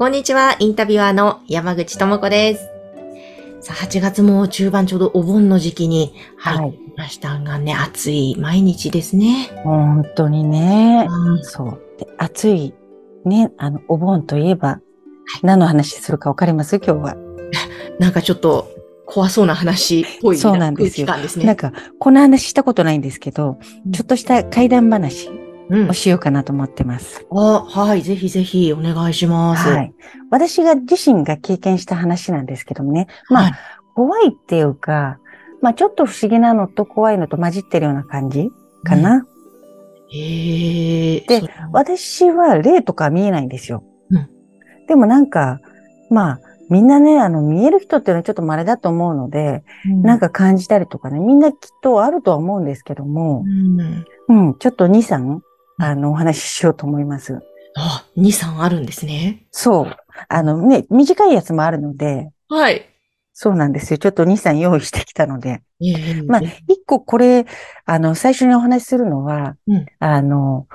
こんにちは、インタビュアーの山口智子です。さあ、8月も中盤ちょうどお盆の時期に入ってきましたがね、暑い毎日ですね。本当にね。うん。そう。で暑いね。あのお盆といえば何の話するかわかります？今日は。なんかちょっと怖そうな話っぽいそうなんですよ。なんか、この話したことないんですけど、うん。ちょっとした怪談話うんを。しようかなと思ってます。あ、はい、ぜひぜひお願いします。はい。私が自身が経験した話なんですけどもね。まあ、はい怖いっていうか、まあちょっと不思議なのと怖いのと混じってるような感じかな。へえ。で私は霊とかは見えないんですよ。うんでもなんか、まあ、みんなね、あの、見える人っていうのはちょっと稀だと思うので、なん、か感じたりとかね、みんなきっとあるとは思うんですけどもう、ん、うん、ちょっと2、3、あの、お話ししようと思います。あ、2、3あるんですね。そう。あのね、短いやつもあるので、はい。そうなんですよ。ちょっと2、3用意してきたので。ええまあ、一個これ、あの、最初にお話しするのは、うんあの、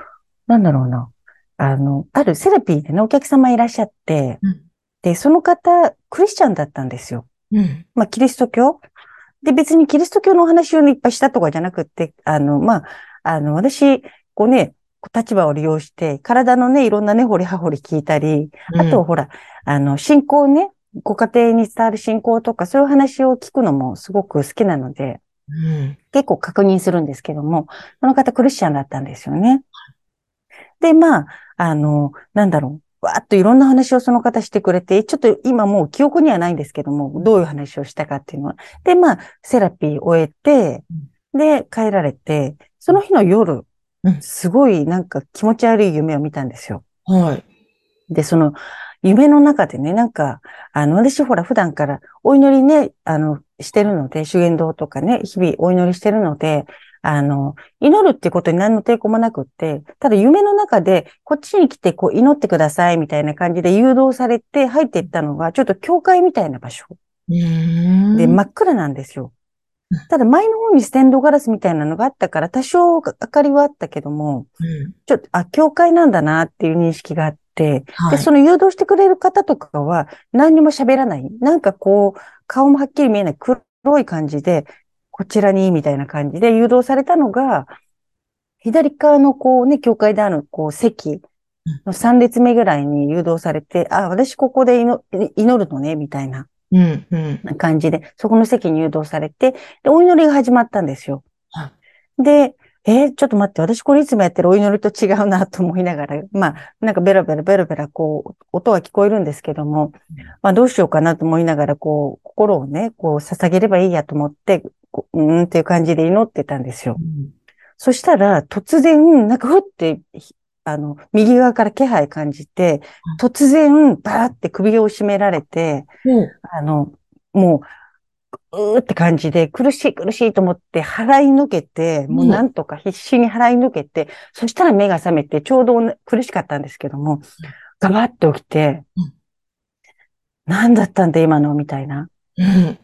なんだろうな。あの、あるセラピーでね、お客様いらっしゃって、うんで、その方、クリスチャンだったんですよ。うん。まあ、キリスト教で、別にキリスト教のお話をねいっぱいしたとかじゃなくって、あの、まあ、あの、私、こうね、立場を利用して、体のね、いろんなね、掘り葉掘り聞いたり、あと、ほら、あの、信仰ね、ご家庭に伝わる信仰とか、そういう話を聞くのもすごく好きなので、うん。結構確認するんですけども、その方クリスチャンだったんですよね。で、まあ、あの、なんだろう、わーっといろんな話をその方してくれて、ちょっと今もう記憶にはないんですけども、どういう話をしたかっていうのは。で、まあ、セラピー終えて、で、帰られて、その日の夜うん、すごいなんか気持ち悪い夢を見たんですよ。はい。で、その、夢の中でね、なんか、あの、私ほら普段からお祈りね、あの、してるので、修験道とかね、日々お祈りしてるので、あの、祈るってことに何の抵抗もなくって、ただ夢の中で、こっちに来て、こう、祈ってください、みたいな感じで誘導されて入っていったのが、ちょっと教会みたいな場所。で、真っ暗なんですようん。ただ前の方にステンドガラスみたいなのがあったから、多少明かりはあったけども、うんちょっと、あ、教会なんだなっていう認識があって、で、はい。その誘導してくれる方とかは何にも喋らない。なんかこう、顔もはっきり見えない黒い感じで、こちらに、みたいな感じで誘導されたのが、左側のこうね、教会である、こう、席の3列目ぐらいに誘導されて、あ、私ここで祈祈るのね、みたいなうん、うん。感じで、そこの席に誘導されて、で、お祈りが始まったんですよ。はで、えーちょっと待って、私これいつもやってるお祈りと違うなと思いながら、まあ、なんかベラベラベラベラこう、音は聞こえるんですけども、まあどうしようかなと思いながら、こう、心をね、こう、捧げればいいやと思って、こううーんっていう感じで祈ってたんですよう。んそしたら、突然、なんかふって、ひあの、右側から気配感じて、突然、バーって首を絞められて、もう、あの、もう、うーって感じで、苦しい苦しいと思って払い抜けて、もうなんとか必死に払い抜けて、そしたら目が覚めて、ちょうどね苦しかったんですけども、ガバッと起きてうん、何だったんだ今のみたいな。うん。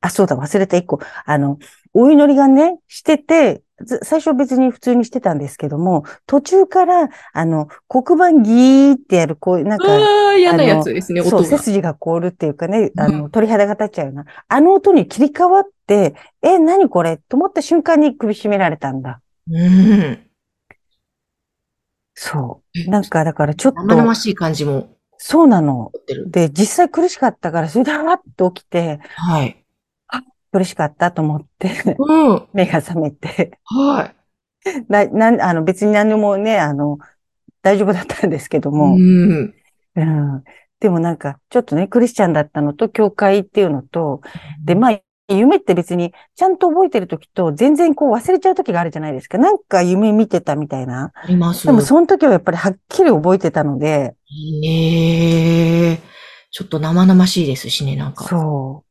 あ、そうだ、忘れた一個。あの、お祈りがね、してて、ず最初別に普通にしてたんですけども、途中から、あの、黒板ギーってやる、こう、なんか、嫌なやつですね、そう。背筋が凍るっていうかね、あうの、鳥肌が立っちゃうような。あの音に切り替わって、え、何これ？と思った瞬間に首絞められたんだ。うん。そう。なんか、だからちょっ生々と、しい感じもそうなの。で、実際苦しかったから、それでわっと起きて、はい。苦しかったと思って、うん。目が覚めて、はい。な、なん、あの、別に何でもね、あの、大丈夫だったんですけども、うん。うん。でもなんか、ちょっとね、クリスチャンだったのと、教会っていうのと、で、まあ、夢って別に、ちゃんと覚えてる時と、全然こう忘れちゃう時があるじゃないですか。なんか夢見てたみたいな。あります。でも、その時はやっぱりはっきり覚えてたので、ねえ。ちょっと生々しいですしね、なんか。そう。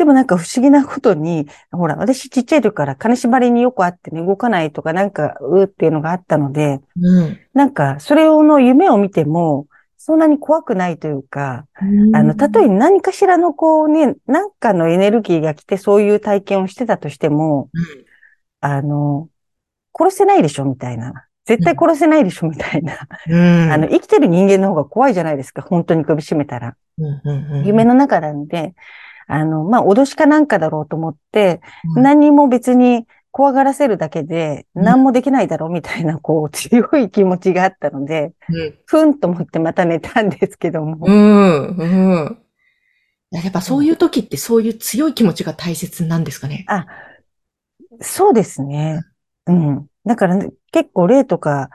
でもなんか不思議なことに、ほら、私ちっちゃい時から金縛りによくあってね、動かないとかなんか、うーっていうのがあったので、うん。なんか、それをの夢を見ても、そんなに怖くないというか、あの、たとえ何かしらのこうね、なんかのエネルギーが来てそういう体験をしてたとしても、うんあの、殺せないでしょみたいな。絶対殺せないでしょみたいな。うん。あの、生きてる人間の方が怖いじゃないですか。本当に首絞めたら。うんうんうん、夢の中なんで、あの、まあ、脅しかなんかだろうと思って、うん何も別に怖がらせるだけでうん何もできないだろうみたいな、こう、強い気持ちがあったので、うん。ふんと思ってまた寝たんですけども。うん。うん。やっぱそういう時ってそういう強い気持ちが大切なんですかね？あ、そうですね。うん。だからね、結構霊とか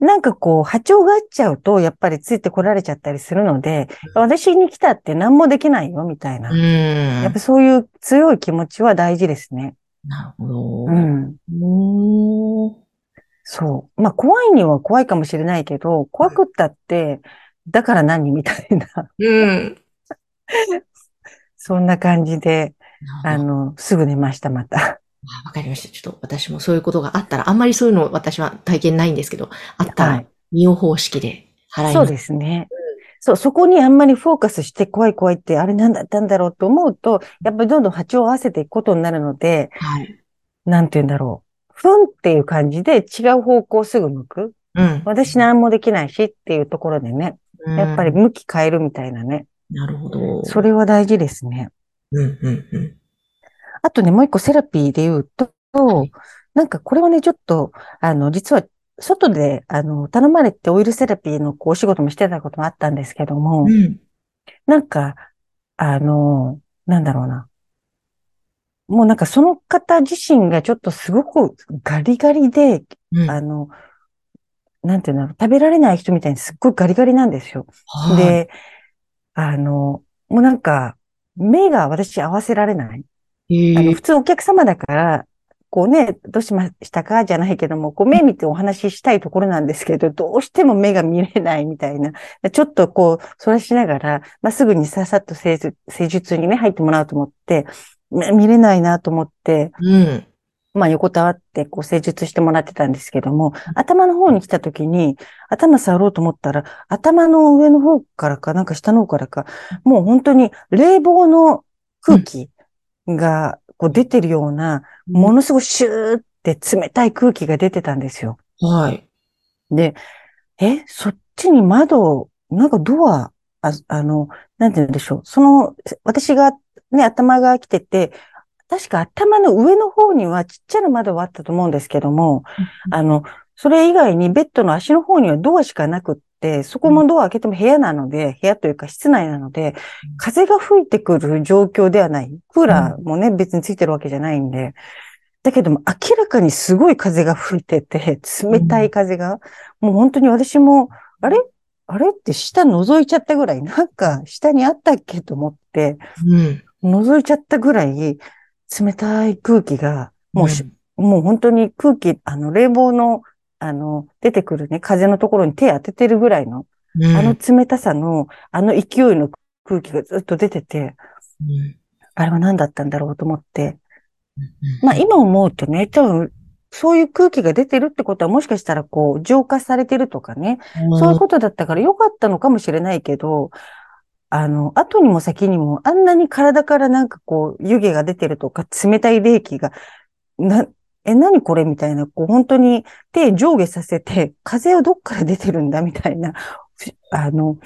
なんかこう、波長が合っちゃうと、やっぱりついてこられちゃったりするので、私に来たって何もできないよ、みたいな。うん。やっぱそういう強い気持ちは大事ですね。なるほど。うん。そう。まあ、怖いには怖いかもしれないけど、怖くったって、だから何みたいな。うん。そんな感じで、あの、すぐ寝ました、また。あわかりました。ちょっと私もそういうことがあったら、あんまりそういうの私は体験ないんですけど、あったらはい、利用方式で払いそうます。ですね。そう、そこにあんまりフォーカスして怖い怖いって、あれなんだったんだろうと思うと、やっぱりどんどん波長を合わせていくことになるので、はい。なんて言うんだろう。ふんっていう感じで違う方向をすぐ向く。うん。私何もできないしっていうところでね、やっぱりうん向き変えるみたいなね。なるほど。それは大事ですね。うん、うん、うん。あとね、もう一個セラピーで言うと、なんかこれはね、ちょっと、あの、実は、外で、あの、頼まれてオイルセラピーのこうお仕事もしてたこともあったんですけども、うん。なんか、あの、なんだろうな。もうなんかその方自身がちょっとすごくガリガリで、うん。あの、なんていうんだろう、食べられない人みたいにすっごいガリガリなんですよ。はい、で、あの、もうなんか、目が私合わせられない。えあの、ー普通お客様だから、こうね、どうしましたか？じゃないけども、こう目見てお話ししたいところなんですけど、どうしても目が見れないみたいな。ちょっとこう、そらしながら、まあ、すぐにささっと施術施術にね、入ってもらおうと思って、ね見れないなと思って、うん。まあ、横たわって、こう、施術してもらってたんですけども、頭の方に来た時に、頭触ろうと思ったら、頭の上の方からか、なんか下の方からか、もう本当に冷房の空気が、こう出てるような、ものすごいシューって冷たい空気が出てたんですよ。はい。で、え、そっちに窓、なんかドア、あ、あの、なんて言うんでしょう。その、私がね、頭が来てて、確か頭の上の方にはちっちゃな窓はあったと思うんですけども、あの、それ以外にベッドの足の方にはドアしかなくって、そこもドア開けても部屋なので、部屋というか室内なので、風が吹いてくる状況ではない。クーラーもね、別についてるわけじゃないんで。だけども、明らかにすごい風が吹いてて、冷たい風が、もう本当に私も、あれ？あれ？って下覗いちゃったぐらい、なんか下にあったっけと思って、うん。覗いちゃったぐらい、冷たい空気が、もうし、もう本当に空気、あの、冷房の、あの、出てくるね、風のところに手当ててるぐらいの、うん、あの冷たさの、あの勢いの空気がずっと出てて、うん、あれは何だったんだろうと思って。うんまあ今思うとね、多分、そういう空気が出てるってことはもしかしたらこう浄化されてるとかね、そういうことだったから良かったのかもしれないけど、あの、後にも先にもあんなに体からなんかこう湯気が出てるとか冷たい冷気が、な、え、何これ？みたいな、こう本当に手上下させて、風はどっから出てるんだ？みたいな、あの、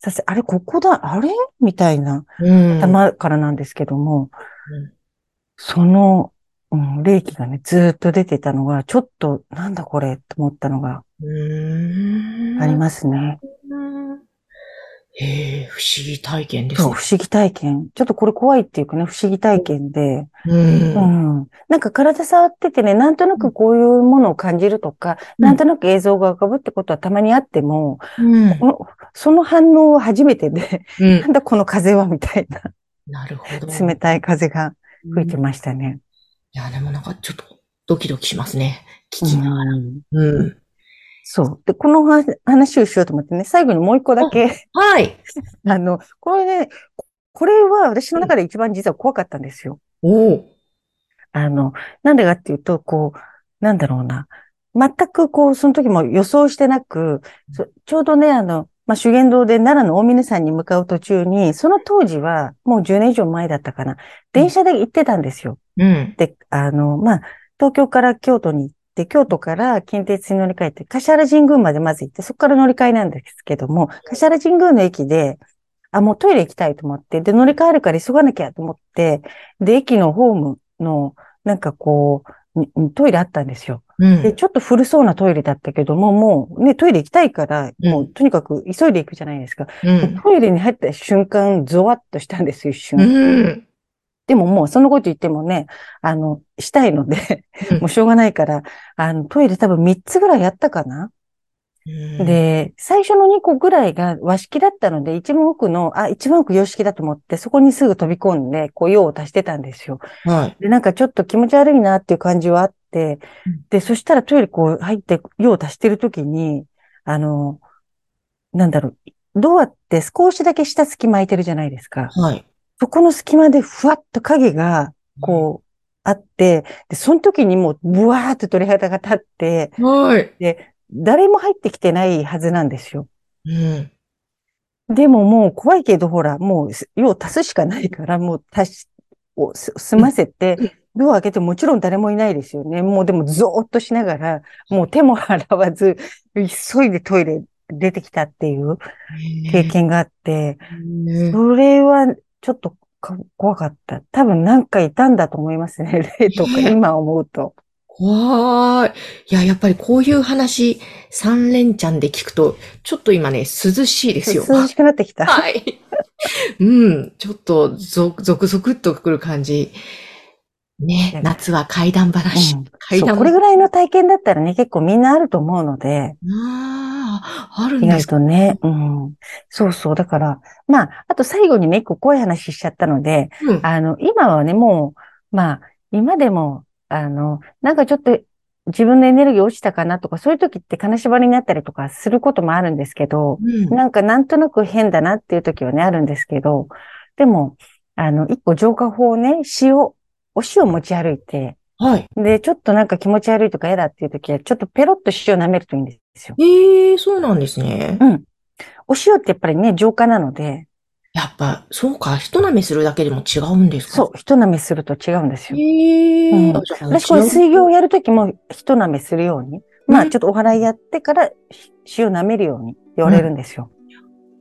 させ、あれ、ここだ、あれ？みたいな、うん、頭からなんですけども、うん。その、うん、霊気がね、ずーっと出てたのが、ちょっと、なんだこれ、と思ったのがうん。ありますね。うんへえ、不思議体験ですそう、ね。不思議体験。ちょっとこれ怖いっていうかね、不思議体験で、う。うんん。なんか体触っててね、なんとなくこういうものを感じるとか、うんなんとなく映像が浮かぶってことはたまにあっても、うんその反応は初めてで、うん なんだこの風はみたいな、なるほど。冷たい風が吹いてうんましたね。いや、でもなんかちょっとドキドキしますね。聞きながら。うんうん。そう。で、このは話をしようと思ってね、最後にもう一個だけ、はい。あの、これね、これは私の中で一番実は怖かったんですよ。おお。あの、なんでかっていうと、こう、なんだろうな。全くこう、その時も予想してなく、そちょうどね、あの、まあ、修験道で奈良の大峰山に向かう途中に、その当時はもう10年以上前だったかな。電車で行ってたんですよ。うん。で、あの、まあ、東京から京都に行って、京都から近鉄に乗り換えて、橿原神宮までまず行って、そこから乗り換えなんですけども、橿原神宮の駅で、あ、もうトイレ行きたいと思って、で、乗り換えるから急がなきゃと思って、で、駅のホームの、なんかこう、トイレあったんですよ。うん。で、ちょっと古そうなトイレだったけども、もうね、トイレ行きたいから、もううとにかく急いで行くじゃないですか。うん。トイレに入った瞬間、ゾワッとしたんですよ、一瞬。うん。でももうそのこと言ってもね、あの、したいので、うんもうしょうがないから、あの、トイレ多分3つぐらいやったかな、うん、で、最初の2個ぐらいが和式だったので、一番奥の、あ、一番奥洋式だと思って、そこにすぐ飛び込んで、こう、用を足してたんですよ。はい。で、なんかちょっと気持ち悪いなっていう感じはあってうん、で、そしたらトイレこう入って、用を足してるときに、あの、なんだろう、ドアって少しだけ下隙間空いてるじゃないですか。はい。そこの隙間でふわっと影が、こう、あって、で、その時にもう、ブワーって鳥肌が立って、うん。はい。誰も入ってきてないはずなんですよ。うん。でももう怖いけど、ほら、もう、用を足すしかないから、もう足し、をす済ませて、ドア開けてもちろん誰もいないですよね。もうでもゾーッとしながら、もう手も洗わず、急いでトイレ出てきたっていう経験があって、ねそれはちょっとか怖かった。多分なんかいたんだと思いますね。霊とかね今思うと。怖い。いや、やっぱりこういう話、三連チャンで聞くと、ちょっと今ね、涼しいですよ。涼しくなってきた。はい。うん。ちょっと、ゾゾクゾクっとくる感じ。ね、夏は怪談話。うん怪談これぐらいの体験だったらね、結構みんなあると思うので、ああ、あるん意外ですか？とね。うん。そうそう。だから、まあ、あと最後にね、一個怖い話しちゃったので、うん。あの、今はね、もう、まあ、今でも、あの、なんかちょっと自分のエネルギー落ちたかなとか、そういう時って金縛りになったりとかすることもあるんですけど、うん。なんかなんとなく変だなっていう時はね、あるんですけど、でも、あの、一個浄化法をね、塩、お塩持ち歩いて、はい。で、ちょっとなんか気持ち悪いとか嫌だっていう時は、ちょっとペロッと塩舐めるといいんですよ。ええそうなんですね。お塩ってやっぱりね、浄化なので、やっぱ、そうか、一舐めするだけでも違うんですか？そう、一舐めすると違うんですよ。ええうん私これ水行をやるときも一舐めするように。まうんあちょっとお祓いやってからし塩舐めるように言われるんですよ。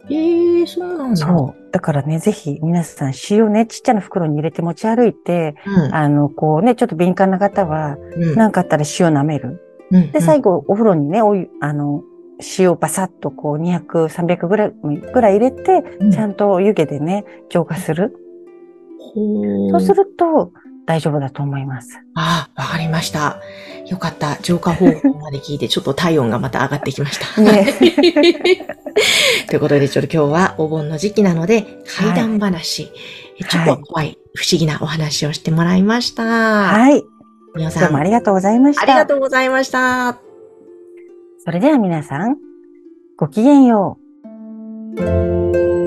ええそうなんだ。そう。だからね、ぜひ皆さん塩ね、ちっちゃな袋に入れて持ち歩いて、うん。あの、こうね、ちょっと敏感な方は、うん。なんかあったら塩舐める。うんで、最後お風呂にね、お湯、あの、塩バサッとこう200、300ぐらい、ぐらい入れて、うんちゃんと湯気でね、浄化する。ほそうすると大丈夫だと思います。ああ、わかりました。よかった。浄化方法まで聞いて、ちょっと体温がまた上がってきました。ね ということで、ちょっと今日はお盆の時期なので、怪談話、えちょっと怖い、不思議なお話をしてもらいました。はい。皆さん、どうもありがとうございました。ありがとうございました。それでは皆さん、ごきげんよう。